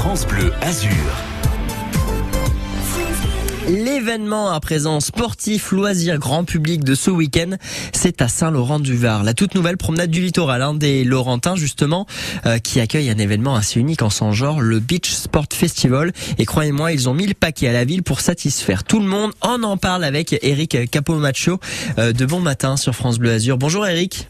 France Bleu Azur. L'événement à présent sportif, loisir, grand public de ce week-end, c'est à Saint-Laurent-du-Var. La toute nouvelle promenade du littoral, un des Laurentins justement, euh, qui accueille un événement assez unique en son genre, le Beach Sport Festival. Et croyez-moi, ils ont mis le paquet à la ville pour satisfaire tout le monde. On en parle avec Eric Capomacho euh, de Bon Matin sur France Bleu Azur. Bonjour Eric.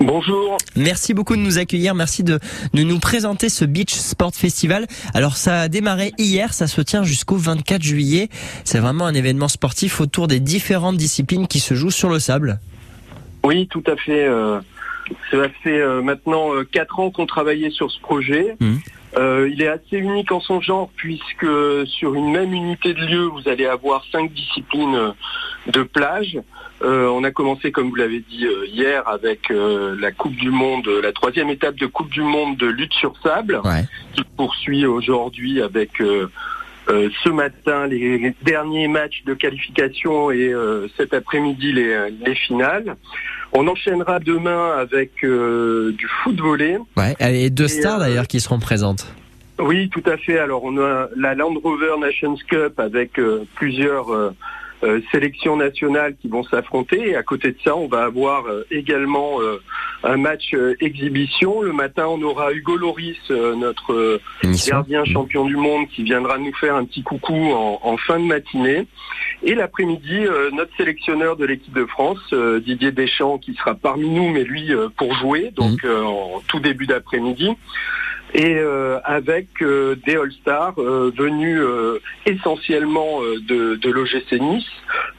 Bonjour. Merci beaucoup de nous accueillir. Merci de, de nous présenter ce Beach Sport Festival. Alors, ça a démarré hier. Ça se tient jusqu'au 24 juillet. C'est vraiment un événement sportif autour des différentes disciplines qui se jouent sur le sable. Oui, tout à fait. Euh, ça fait euh, maintenant euh, quatre ans qu'on travaillait sur ce projet. Mmh. Euh, il est assez unique en son genre puisque sur une même unité de lieu, vous allez avoir cinq disciplines euh, de plage. Euh, on a commencé, comme vous l'avez dit euh, hier, avec euh, la Coupe du Monde, la troisième étape de Coupe du Monde de lutte sur sable, Ouais. qui poursuit aujourd'hui avec euh, euh, ce matin les, les derniers matchs de qualification et euh, cet après-midi les, les finales. On enchaînera demain avec euh, du foot volley. Ouais. Et deux stars d'ailleurs qui seront présentes. Oui, tout à fait. Alors on a la Land Rover Nations Cup avec euh, plusieurs euh, sélections nationales qui vont s'affronter. Et à côté de ça, on va avoir euh, également euh, un match euh, exhibition. Le matin, on aura Hugo Loris, euh, notre euh, gardien champion du monde, qui viendra nous faire un petit coucou en, en fin de matinée. Et l'après-midi, euh, notre sélectionneur de l'équipe de France, euh, Didier Deschamps, qui sera parmi nous, mais lui euh, pour jouer, donc euh, en tout début d'après-midi. Et euh, avec euh, des All-Stars euh, venus euh, essentiellement de, de l'OGC Nice.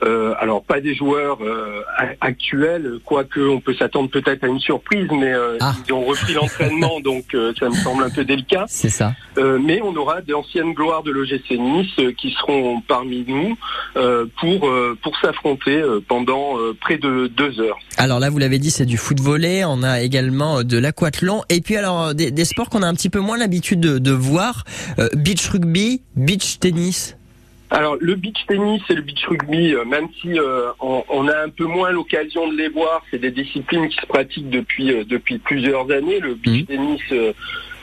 Euh, alors pas des joueurs euh, actuels, quoique on peut s'attendre peut-être à une surprise, mais euh, Ah. ils ont repris l'entraînement, donc euh, ça me semble un peu délicat. C'est ça. Euh, mais on aura d'anciennes gloires de l'OGC Nice euh, qui seront parmi nous euh, pour euh, pour s'affronter euh, pendant euh, près de deux heures. Alors là, vous l'avez dit, c'est du foot volley. On a également de l'aquathlon. Et puis alors des, des sports qu'on a un petit peu moins l'habitude de, de voir. Euh, beach rugby, beach tennis. Alors le beach tennis et le beach rugby, euh, même si euh, on, on a un peu moins l'occasion de les voir, c'est des disciplines qui se pratiquent depuis euh, depuis plusieurs années. Le beach Mhm. tennis, euh,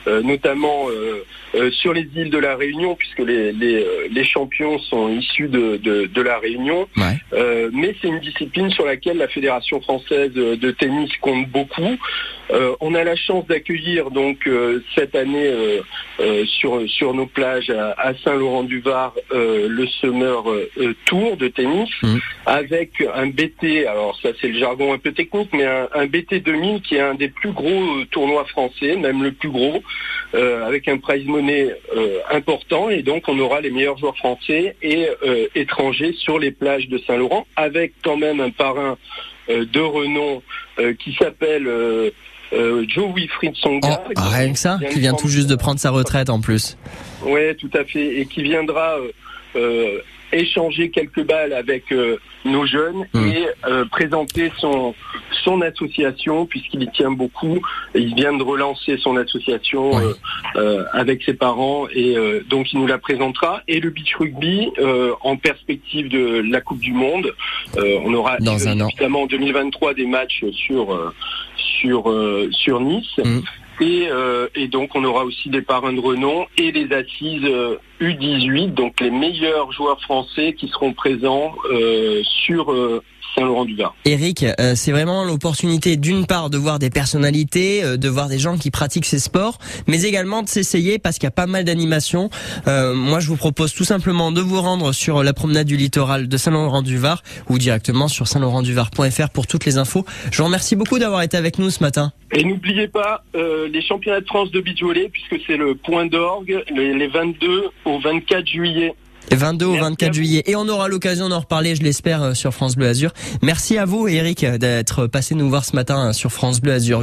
euh, notamment euh, euh, sur les îles de la Réunion, puisque les les, euh, les champions sont issus de, de, de la Réunion. Ouais. Euh, mais c'est une discipline sur laquelle la Fédération française de tennis compte beaucoup. Euh, on a la chance d'accueillir donc euh, cette année euh, sur sur nos plages à, à Saint-Laurent-du-Var le Summer Tour de tennis Mhm. avec un BT. Alors ça c'est le jargon un peu technique, mais un, un BT 2000 qui est un des plus gros tournois français, même le plus gros, avec un prize money important. Et donc on aura les meilleurs joueurs français et euh, étrangers sur les plages de Saint-Laurent, avec quand même un parrain euh, de renom euh, qui s'appelle euh, Joe Wilfried Oh, Songa. rien que ça, qui vient tout juste de prendre sa retraite en plus. Oui, tout à fait, et qui viendra euh, euh, échanger quelques balles avec euh, nos jeunes Mm. et euh, présenter son son association puisqu'il y tient beaucoup. Il vient de relancer son association Oui. euh, euh, avec ses parents et euh, donc il nous la présentera. Et le beach rugby euh, en perspective de la Coupe du Monde, Euh, on aura Dans évidemment en 2023 des matchs sur euh, sur euh, sur Nice. Mm. Et, euh, et donc on aura aussi des parrains de renom et les assises euh, U18, donc les meilleurs joueurs français qui seront présents euh, sur euh, Saint-Laurent-du-Var. Eric, euh, c'est vraiment l'opportunité d'une part de voir des personnalités, euh, de voir des gens qui pratiquent ces sports, mais également de s'essayer parce qu'il y a pas mal d'animations. Euh, moi, je vous propose tout simplement de vous rendre sur la promenade du littoral de Saint-Laurent-du-Var ou directement sur saint-laurent-du-var.fr pour toutes les infos. Je vous remercie beaucoup d'avoir été avec nous ce matin. Et n'oubliez pas euh, les championnats de France de beach volley puisque c'est le point d'orgue les, les 22 au 24 juillet. 22 au Merci 24 à vous. juillet. Et on aura l'occasion d'en reparler, je l'espère, euh, sur France Bleu Azur. Merci à vous, Eric, d'être passé nous voir ce matin euh, sur France Bleu Azur.